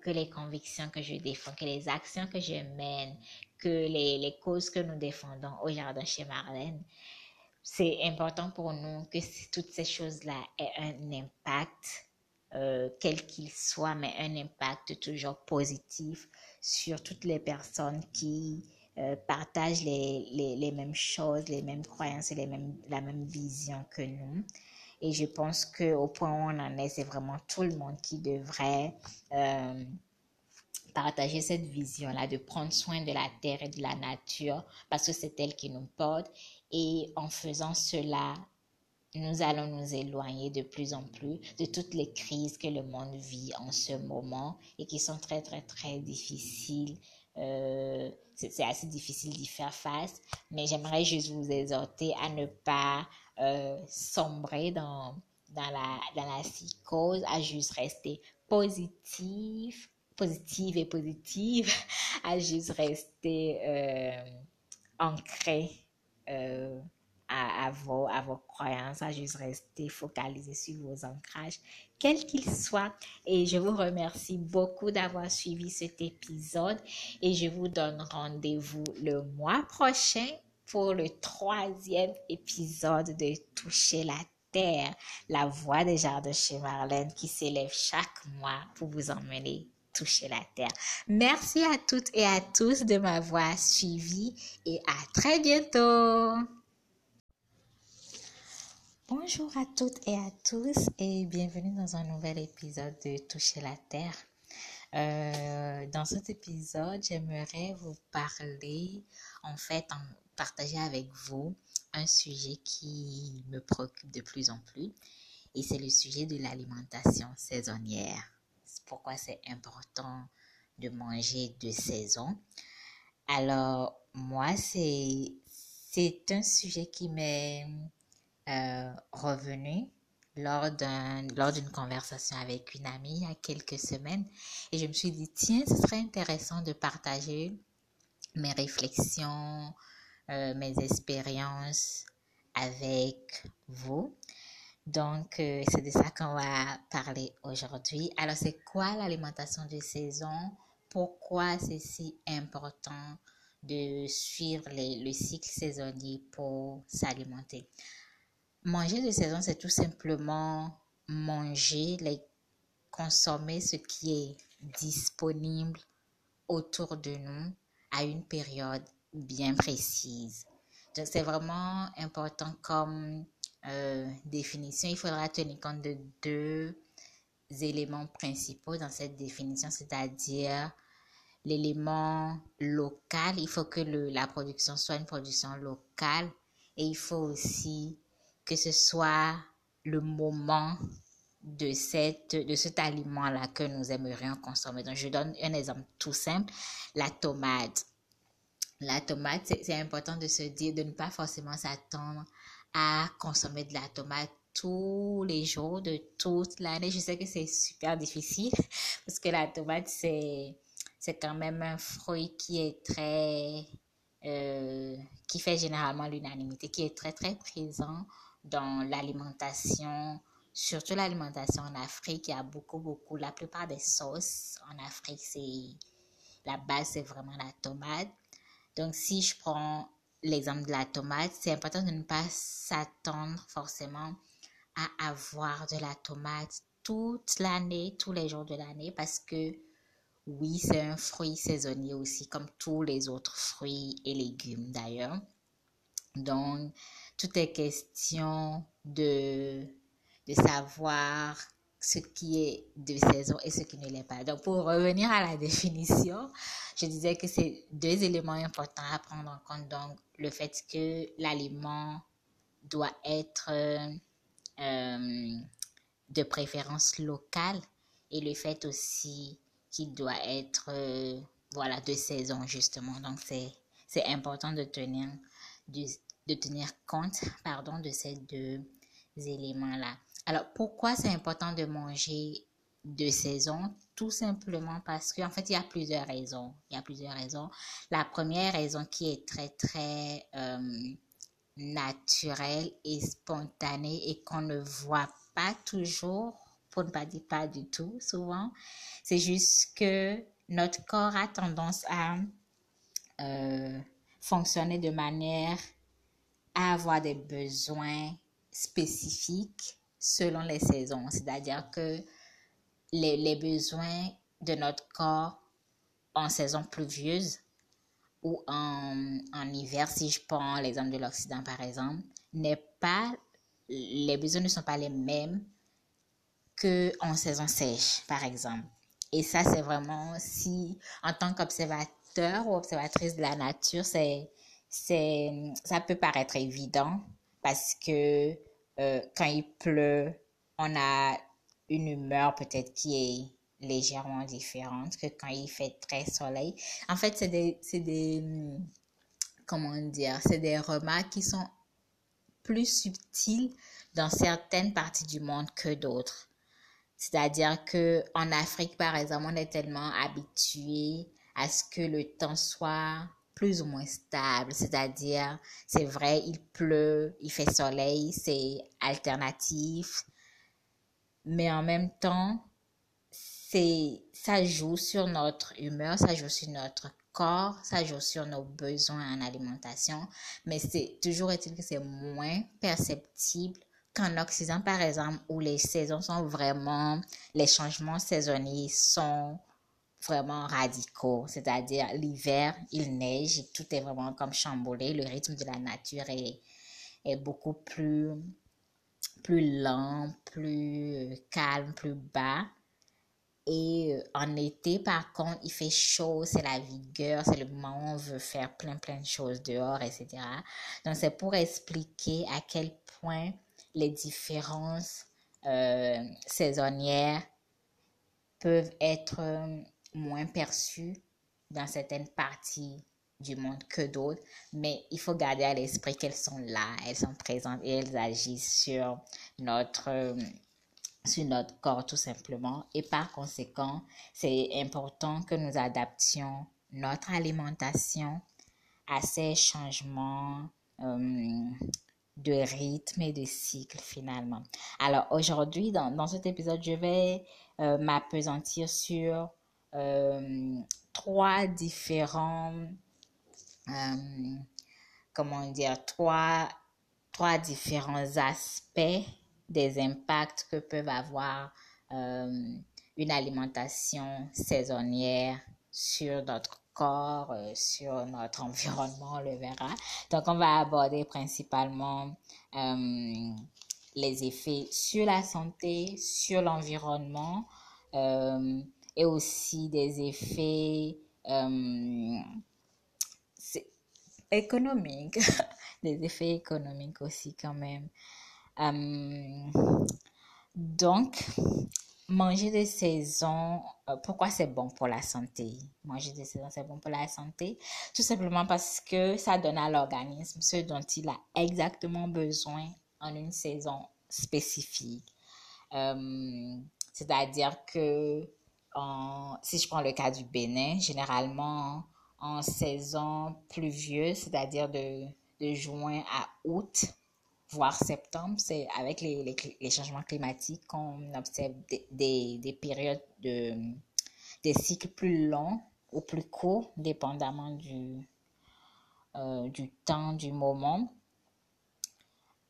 que, les convictions que je défends, que les actions que je mène, que les, les causes que nous défendons au jardin chez Marlène, c'est important pour nous que toutes ces choses-là aient un impact, euh, quel qu'il soit, mais un impact toujours positif sur toutes les personnes qui euh, partagent les, les, les, mêmes choses, les mêmes croyances et les mêmes, la même vision que nous. Et je pense qu'au point où on en est, c'est vraiment tout le monde qui devrait euh, partager cette vision-là, de prendre soin de la terre et de la nature, parce que c'est elle qui nous porte. Et en faisant cela, nous allons nous éloigner de plus en plus de toutes les crises que le monde vit en ce moment et qui sont très, très, très difficiles. Euh, c'est assez difficile d'y faire face, mais j'aimerais juste vous exhorter à ne pas euh, sombrer dans, dans, la, dans la psychose, à juste rester positive, positive et positive, à juste rester euh, ancré euh, à, à, vos, à vos croyances, à juste rester focalisé sur vos ancrages, quels qu'ils soient. Et je vous remercie beaucoup d'avoir suivi cet épisode et je vous donne rendez-vous le mois prochain pour le troisième épisode de Toucher la Terre, la voix des jardins chez Marlène qui s'élève chaque mois pour vous emmener toucher la terre. Merci à toutes et à tous de m'avoir suivi et à très bientôt. Bonjour à toutes et à tous et bienvenue dans un nouvel épisode de Toucher la terre. Euh, dans cet épisode, j'aimerais vous parler, en fait, en partager avec vous un sujet qui me préoccupe de plus en plus et c'est le sujet de l'alimentation saisonnière. Pourquoi c'est important de manger de saison. Alors, moi, c'est, c'est un sujet qui m'est euh, revenu lors d'un lors d'une conversation avec une amie il y a quelques semaines et je me suis dit tiens ce serait intéressant de partager mes réflexions euh, mes expériences avec vous. Donc, euh, c'est de ça qu'on va parler aujourd'hui. Alors, c'est quoi l'alimentation de saison? Pourquoi c'est si important de suivre le cycle saisonnier pour s'alimenter? Manger de saison, c'est tout simplement manger, consommer ce qui est disponible autour de nous à une période bien précise. Donc, c'est vraiment important comme euh, définition. Il faudra tenir compte de deux éléments principaux dans cette définition, c'est-à-dire l'élément local. Il faut que le, la production soit une production locale et il faut aussi que ce soit le moment de, cette, de cet aliment-là que nous aimerions consommer. Donc, je donne un exemple tout simple, la tomate. La tomate, c'est important de se dire de ne pas forcément s'attendre à consommer de la tomate tous les jours de toute l'année. Je sais que c'est super difficile parce que la tomate, c'est, c'est quand même un fruit qui est très, euh, qui fait généralement l'unanimité, qui est très, très présent dans l'alimentation, surtout l'alimentation en Afrique. Il y a beaucoup, beaucoup, la plupart des sauces en Afrique, c'est, la base, c'est vraiment la tomate. Donc, si je prends l'exemple de la tomate, c'est important de ne pas s'attendre forcément à avoir de la tomate toute l'année, tous les jours de l'année, parce que oui, c'est un fruit saisonnier aussi, comme tous les autres fruits et légumes d'ailleurs. Donc, tout est question de, de savoir ce qui est de saison et ce qui ne l'est pas. Donc, pour revenir à la définition, je disais que c'est deux éléments importants à prendre en compte. Donc, le fait que l'aliment doit être euh, de préférence locale et le fait aussi qu'il doit être euh, voilà de saison justement donc c'est c'est important de tenir de tenir compte pardon de ces deux éléments là alors pourquoi c'est important de manger de saison tout simplement parce qu'en fait il y a plusieurs raisons il y a plusieurs raisons la première raison qui est très très euh, naturel et spontané et qu'on ne voit pas toujours, pour ne pas dire pas du tout souvent. C'est juste que notre corps a tendance à euh, fonctionner de manière à avoir des besoins spécifiques selon les saisons. C'est-à-dire que les, les besoins de notre corps en saison pluvieuse ou en, en hiver, si je prends l'exemple de l'Occident par exemple, n'est pas, les besoins ne sont pas les mêmes que en saison sèche par exemple. Et ça, c'est vraiment si, en tant qu'observateur ou observatrice de la nature, c'est, c'est, ça peut paraître évident parce que euh, quand il pleut, on a une humeur peut-être qui est légèrement différente que quand il fait très soleil. En fait, c'est des, des, hmm, comment dire, c'est des remarques qui sont plus subtiles dans certaines parties du monde que d'autres. C'est-à-dire que en Afrique, par exemple, on est tellement habitué à ce que le temps soit plus ou moins stable. C'est-à-dire, c'est vrai, il pleut, il fait soleil, c'est alternatif. Mais en même temps, ça joue sur notre humeur, ça joue sur notre corps, ça joue sur nos besoins en alimentation, mais c'est toujours est-il que c'est moins perceptible qu'en Occident, par exemple, où les saisons sont vraiment, les changements saisonniers sont vraiment radicaux. C'est-à-dire, l'hiver, il neige, tout est vraiment comme chamboulé, le rythme de la nature est, est beaucoup plus, plus lent, plus calme, plus bas. Et euh, en été, par contre, il fait chaud, c'est la vigueur, c'est le moment où on veut faire plein, plein de choses dehors, etc. Donc, c'est pour expliquer à quel point les différences euh, saisonnières peuvent être euh, moins perçues dans certaines parties du monde que d'autres, mais il faut garder à l'esprit qu'elles sont là, elles sont présentes et elles agissent sur notre sur notre corps tout simplement et par conséquent c'est important que nous adaptions notre alimentation à ces changements euh, de rythme et de cycle finalement. Alors aujourd'hui dans, dans cet épisode je vais euh, m'apesantir sur euh, trois différents comment dire trois trois différents aspects des impacts que peuvent avoir euh, une alimentation saisonnière sur notre corps, euh, sur notre environnement, on le verra. Donc, on va aborder principalement euh, les effets sur la santé, sur l'environnement et aussi des effets euh, c'est économique, des effets économiques aussi quand même. Euh, donc, manger de saison, euh, pourquoi c'est bon pour la santé? Manger de saison, c'est bon pour la santé? Tout simplement parce que ça donne à l'organisme ce dont il a exactement besoin en une saison spécifique. Euh, c'est-à-dire que si je prends le cas du Bénin, généralement en saison pluvieuse, c'est-à-dire de, de juin à août, voire septembre, c'est avec les, les, changements climatiques qu'on observe des, des, périodes de des cycles plus longs ou plus courts, dépendamment du, euh, du temps, du moment.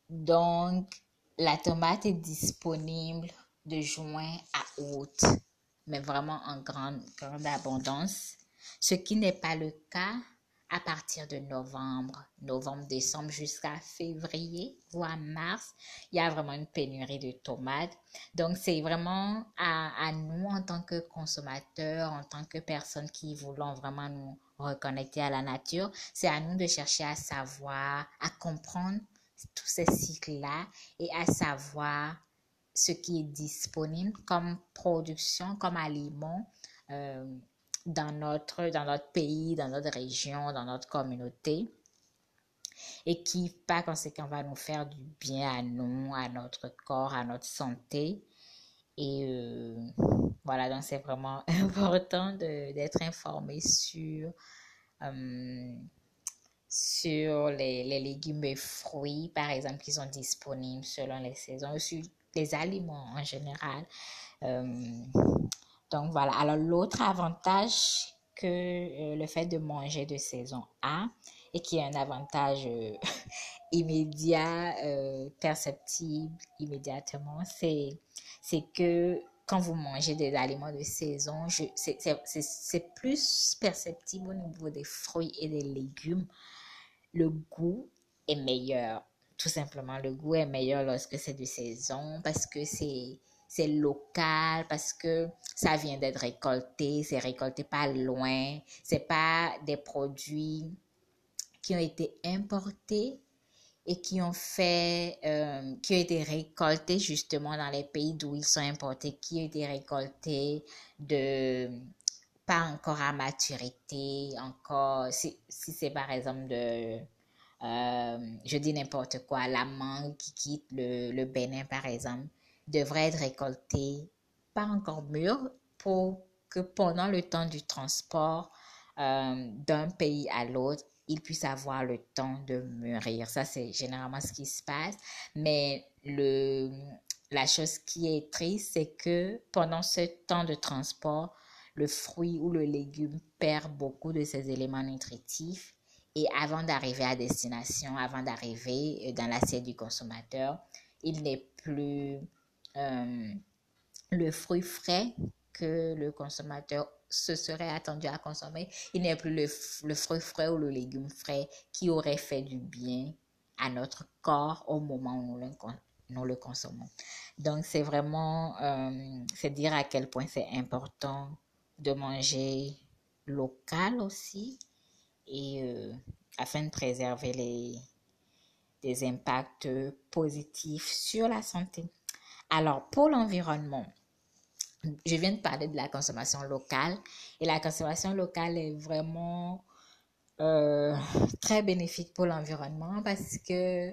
Donc, la tomate est disponible de juin à août, mais vraiment en grande, grande abondance, ce qui n'est pas le cas à partir de novembre, novembre, décembre jusqu'à février, voire mars, il y a vraiment une pénurie de tomates. Donc, c'est vraiment à, à, nous en tant que consommateurs, en tant que personnes qui voulons vraiment nous reconnecter à la nature, c'est à nous de chercher à savoir, à comprendre tous ces cycles-là et à savoir ce qui est disponible comme production, comme aliment euh, dans, notre, dans notre pays, dans notre région, dans notre communauté et qui, par conséquent, va nous faire du bien à nous, à notre corps, à notre santé. Et euh, voilà, donc c'est vraiment important d'être informé sur euh, sur les, les, légumes et fruits, par exemple, qui sont disponibles selon les saisons, sur les aliments en général. Euh, donc voilà. Alors l'autre avantage que euh, le fait de manger de saison a, et qui est un avantage euh, immédiat, perceptible immédiatement, c'est, c'est que quand vous mangez des aliments de saison, c'est plus perceptible au niveau des fruits et des légumes le goût est meilleur. Tout simplement, le goût est meilleur lorsque c'est de saison parce que c'est c'est local parce que ça vient d'être récolté, c'est récolté pas loin, c'est pas des produits qui ont été importés et qui ont fait, euh, qui ont été récoltés justement dans les pays d'où ils sont importés, qui ont été récoltés de pas encore à maturité, encore, si, si c'est par exemple de, euh, je dis n'importe quoi, la mangue qui quitte le, le Bénin par exemple, devrait être récoltée pas encore mûre pour que pendant le temps du transport euh, d'un pays à l'autre, il puisse avoir le temps de mûrir. Ça, c'est généralement ce qui se passe. Mais le, la chose qui est triste, c'est que pendant ce temps de transport, le fruit ou le légume perd beaucoup de ses éléments nutritifs et avant d'arriver à destination, avant d'arriver euh, dans l'assiette du consommateur, il n'est plus euh, le fruit frais que le consommateur se serait attendu à consommer. Il n'est plus le, le, fruit frais ou le légume frais qui aurait fait du bien à notre corps au moment où nous le, consommons. Donc c'est vraiment, euh, c'est dire à quel point c'est important de manger local aussi et euh, afin de préserver les, des impacts positifs sur la santé. Alors, pour l'environnement, je viens de parler de la consommation locale et la consommation locale est vraiment euh, très bénéfique pour l'environnement parce que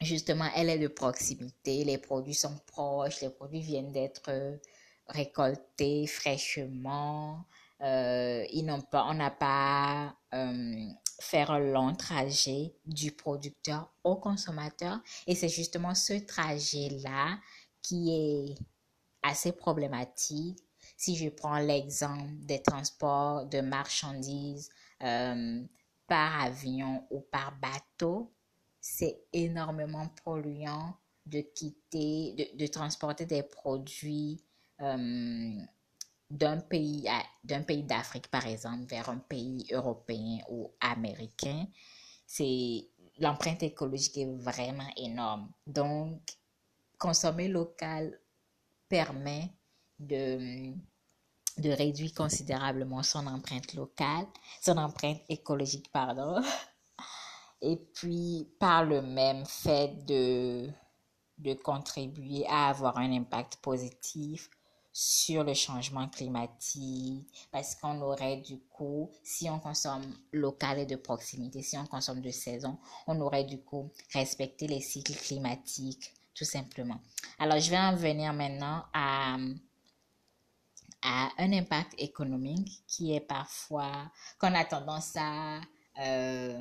justement, elle est de proximité, les produits sont proches, les produits viennent d'être récoltés fraîchement. Euh, ils n'ont pas, on n'a pas euh, faire un long trajet du producteur au consommateur. Et c'est justement ce trajet-là qui est assez problématique. Si je prends l'exemple des transports de marchandises euh, par avion ou par bateau, c'est énormément polluant de quitter, de, de transporter des produits euh, d'un pays, d'un pays d'Afrique, par exemple, vers un pays européen ou américain, c'est l'empreinte écologique est vraiment énorme. Donc, consommer local permet de, de réduire considérablement son empreinte locale, son empreinte écologique, pardon. Et puis, par le même fait de, de contribuer à avoir un impact positif sur le changement climatique, parce qu'on aurait du coup, si on consomme local et de proximité, si on consomme de saison, on aurait du coup respecté les cycles climatiques, tout simplement. Alors, je vais en venir maintenant à a un impact économique qui est parfois, qu'on a tendance à euh,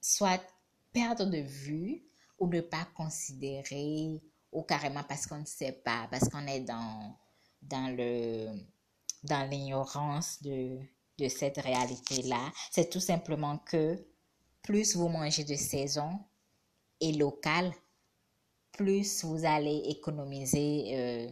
soit perdre de vue ou ne pas considérer ou carrément parce qu'on ne sait pas, parce qu'on est dans, dans le dans l'ignorance de, de cette réalité-là. C'est tout simplement que plus vous mangez de saison et local, plus vous allez économiser euh,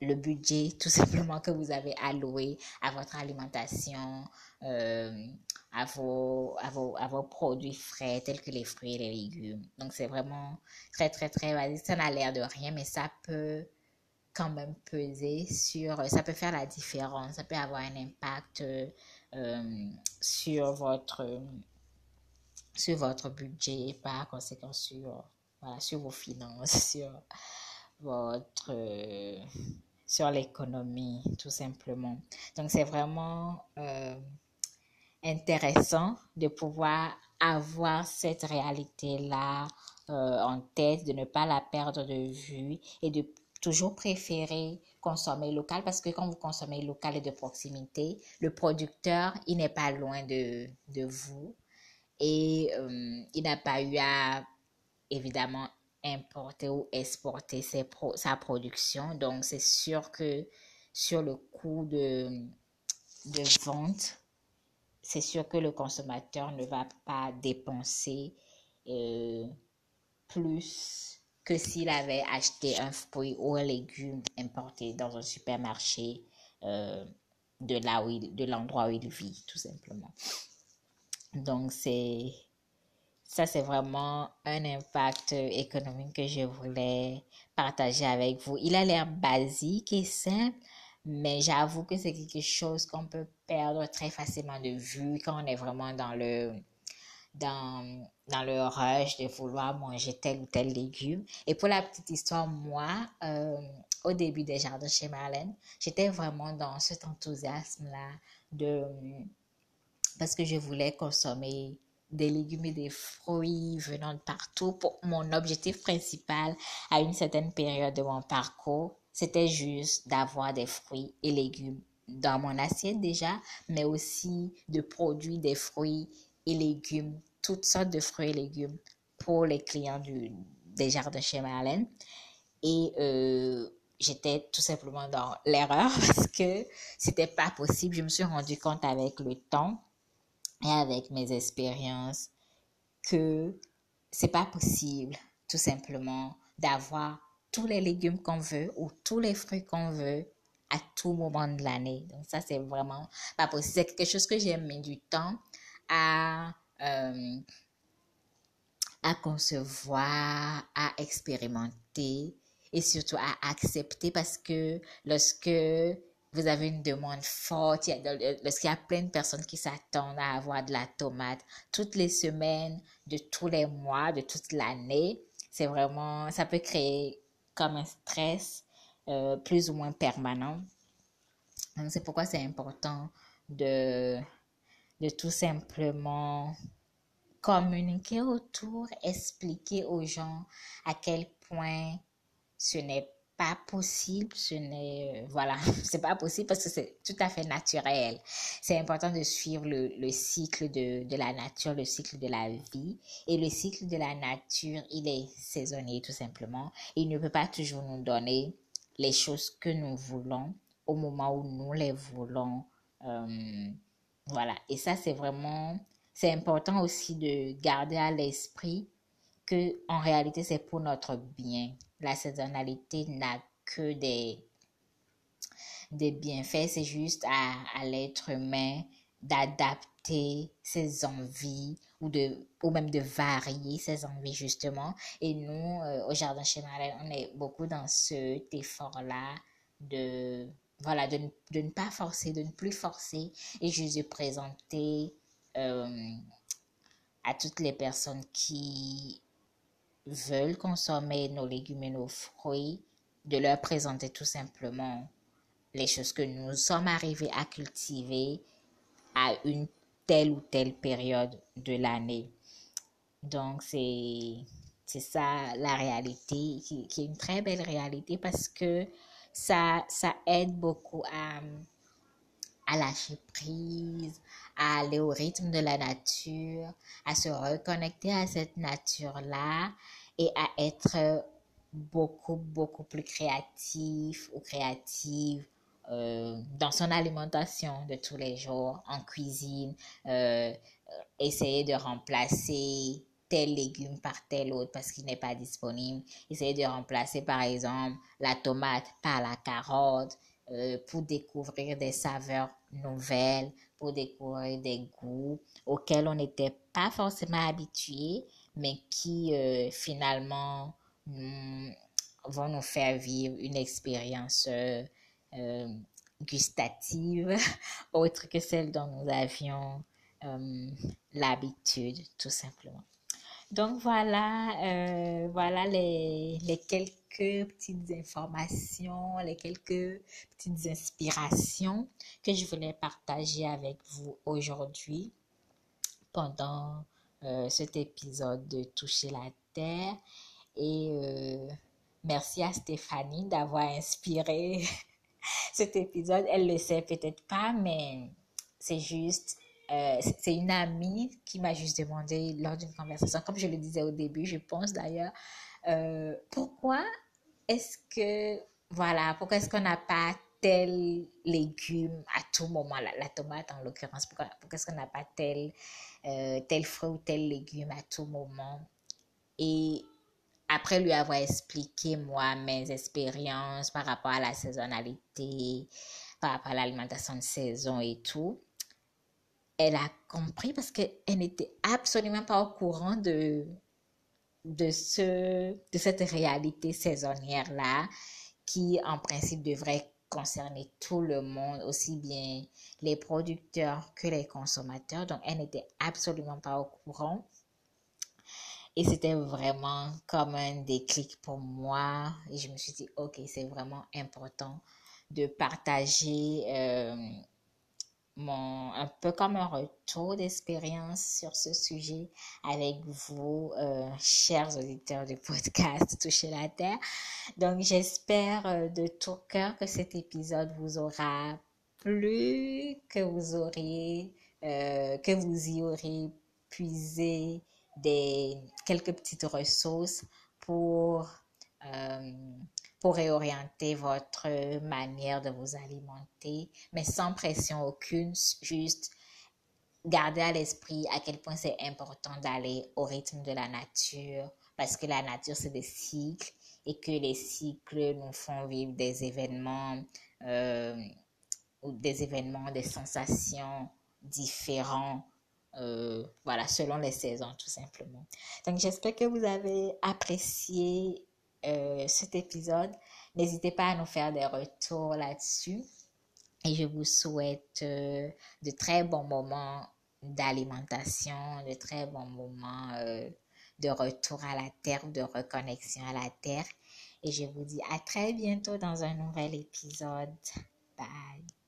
le budget tout simplement que vous avez alloué à votre alimentation, euh, à, vos, à, vos, à vos produits frais tels que les fruits et les légumes. Donc c'est vraiment très très très basique. Ça n'a l'air de rien, mais ça peut quand même peser sur, ça peut faire la différence, ça peut avoir un impact euh, sur votre sur votre budget, par conséquent sur, voilà, sur vos finances, sur votre sur l'économie, tout simplement. Donc, c'est vraiment euh, intéressant de pouvoir avoir cette réalité-là euh, en tête, de ne pas la perdre de vue et de toujours préférer consommer local parce que quand vous consommez local et de proximité, le producteur, il n'est pas loin de, de vous et euh, il n'a pas eu à évidemment importer ou exporter ses sa production. Donc, c'est sûr que sur le coût de, de vente, c'est sûr que le consommateur ne va pas dépenser euh, plus que s'il avait acheté un fruit ou un légume importé dans un supermarché euh, de là où de l'endroit où il vit, tout simplement. Donc, c'est ça, c'est vraiment un impact économique que je voulais partager avec vous. Il a l'air basique et simple, mais j'avoue que c'est quelque chose qu'on peut perdre très facilement de vue quand on est vraiment dans le, dans, dans le rush de vouloir manger tel ou tel légume. Et pour la petite histoire, moi, euh, au début des jardins chez Marlène, j'étais vraiment dans cet enthousiasme-là de, parce que je voulais consommer des légumes et des fruits venant de partout. Pour mon objectif principal à une certaine période de mon parcours, c'était juste d'avoir des fruits et légumes dans mon assiette déjà, mais aussi de produire des fruits et légumes, toutes sortes de fruits et légumes pour les clients du, des jardins chez Marlène. Et euh, j'étais tout simplement dans l'erreur parce que c'était pas possible. Je me suis rendu compte avec le temps et avec mes expériences que c'est pas possible tout simplement d'avoir tous les légumes qu'on veut ou tous les fruits qu'on veut à tout moment de l'année. Donc ça c'est vraiment pas possible. C'est quelque chose que j'ai mis du temps à euh, à concevoir, à expérimenter et surtout à accepter parce que lorsque vous avez une demande forte, lorsqu'il y a plein de personnes qui s'attendent à avoir de la tomate toutes les semaines, de tous les mois, de toute l'année, c'est vraiment, ça peut créer comme un stress euh, plus ou moins permanent. Donc c'est pourquoi c'est important de, de tout simplement communiquer autour, expliquer aux gens à quel point ce n'est pas possible, ce n'est, euh, voilà, c'est pas possible parce que c'est tout à fait naturel. C'est important de suivre le, le cycle de, de, la nature, le cycle de la vie. Et le cycle de la nature, il est saisonnier tout simplement. Il ne peut pas toujours nous donner les choses que nous voulons au moment où nous les voulons. Euh, voilà. Et ça, c'est vraiment, c'est important aussi de garder à l'esprit que en réalité c'est pour notre bien. La saisonnalité n'a que des, des bienfaits, c'est juste à, à l'être humain d'adapter ses envies ou de ou même de varier ses envies justement et nous euh, au jardin chez on est beaucoup dans cet effort là de voilà, de, ne pas forcer, de ne plus forcer et juste de présenter euh, à toutes les personnes qui veulent consommer nos légumes et nos fruits, de leur présenter tout simplement les choses que nous sommes arrivés à cultiver à une telle ou telle période de l'année. Donc, c'est, c'est ça la réalité, qui, qui, est une très belle réalité parce que ça, ça aide beaucoup à, à lâcher prise, à aller au rythme de la nature, à se reconnecter à cette nature-là et à être beaucoup, beaucoup plus créatif ou créative euh, dans son alimentation de tous les jours, en cuisine, euh, essayer de remplacer tel légume par tel autre parce qu'il n'est pas disponible. Essayer de remplacer par exemple la tomate par la carotte euh, pour découvrir des saveurs nouvelles, pour découvrir des goûts auxquels on n'était pas forcément habitué, mais qui euh, finalement vont nous faire vivre une expérience euh, gustative autre que celle dont nous avions l'habitude, tout simplement. Donc voilà, euh, voilà les, quelques petites informations, les quelques petites inspirations que je voulais partager avec vous aujourd'hui pendant euh, cet épisode de Toucher la Terre. Et euh, merci à Stéphanie d'avoir inspiré cet épisode. Elle le sait peut-être pas, mais c'est juste euh, c'est une amie qui m'a juste demandé lors d'une conversation, comme je le disais au début, je pense d'ailleurs, euh, pourquoi est-ce que, voilà, pourquoi est-ce qu'on n'a pas tel légume à tout moment, la, tomate en l'occurrence, pourquoi, pourquoi est-ce qu'on n'a pas tel, euh, tel fruit ou tel légume à tout moment? Et après lui avoir expliqué, moi, mes expériences par rapport à la saisonnalité, par rapport à l'alimentation de saison et tout, elle a compris parce qu'elle n'était absolument pas au courant de, de, ce, de cette réalité saisonnière-là qui, en principe, devrait concerner tout le monde, aussi bien les producteurs que les consommateurs. Donc, elle n'était absolument pas au courant. Et c'était vraiment comme un déclic pour moi. Et je me suis dit, OK, c'est vraiment important de partager euh, mon, un peu comme un retour d'expérience sur ce sujet avec vous, euh, chers auditeurs du podcast Toucher la Terre. Donc, j'espère euh, de tout cœur que cet épisode vous aura plu, que vous aurez, euh, que vous y aurez puisé des quelques petites ressources pour pour réorienter votre manière de vous alimenter, mais sans pression aucune, juste garder à l'esprit à quel point c'est important d'aller au rythme de la nature, parce que la nature, c'est des cycles et que les cycles nous font vivre des événements, euh, ou des événements, des sensations différents. Euh, voilà, selon les saisons, tout simplement. Donc, j'espère que vous avez apprécié euh, cet épisode. N'hésitez pas à nous faire des retours là-dessus. Et je vous souhaite euh, de très bons moments d'alimentation, de très bons moments euh, de retour à la terre, de reconnexion à la terre. Et je vous dis à très bientôt dans un nouvel épisode. Bye.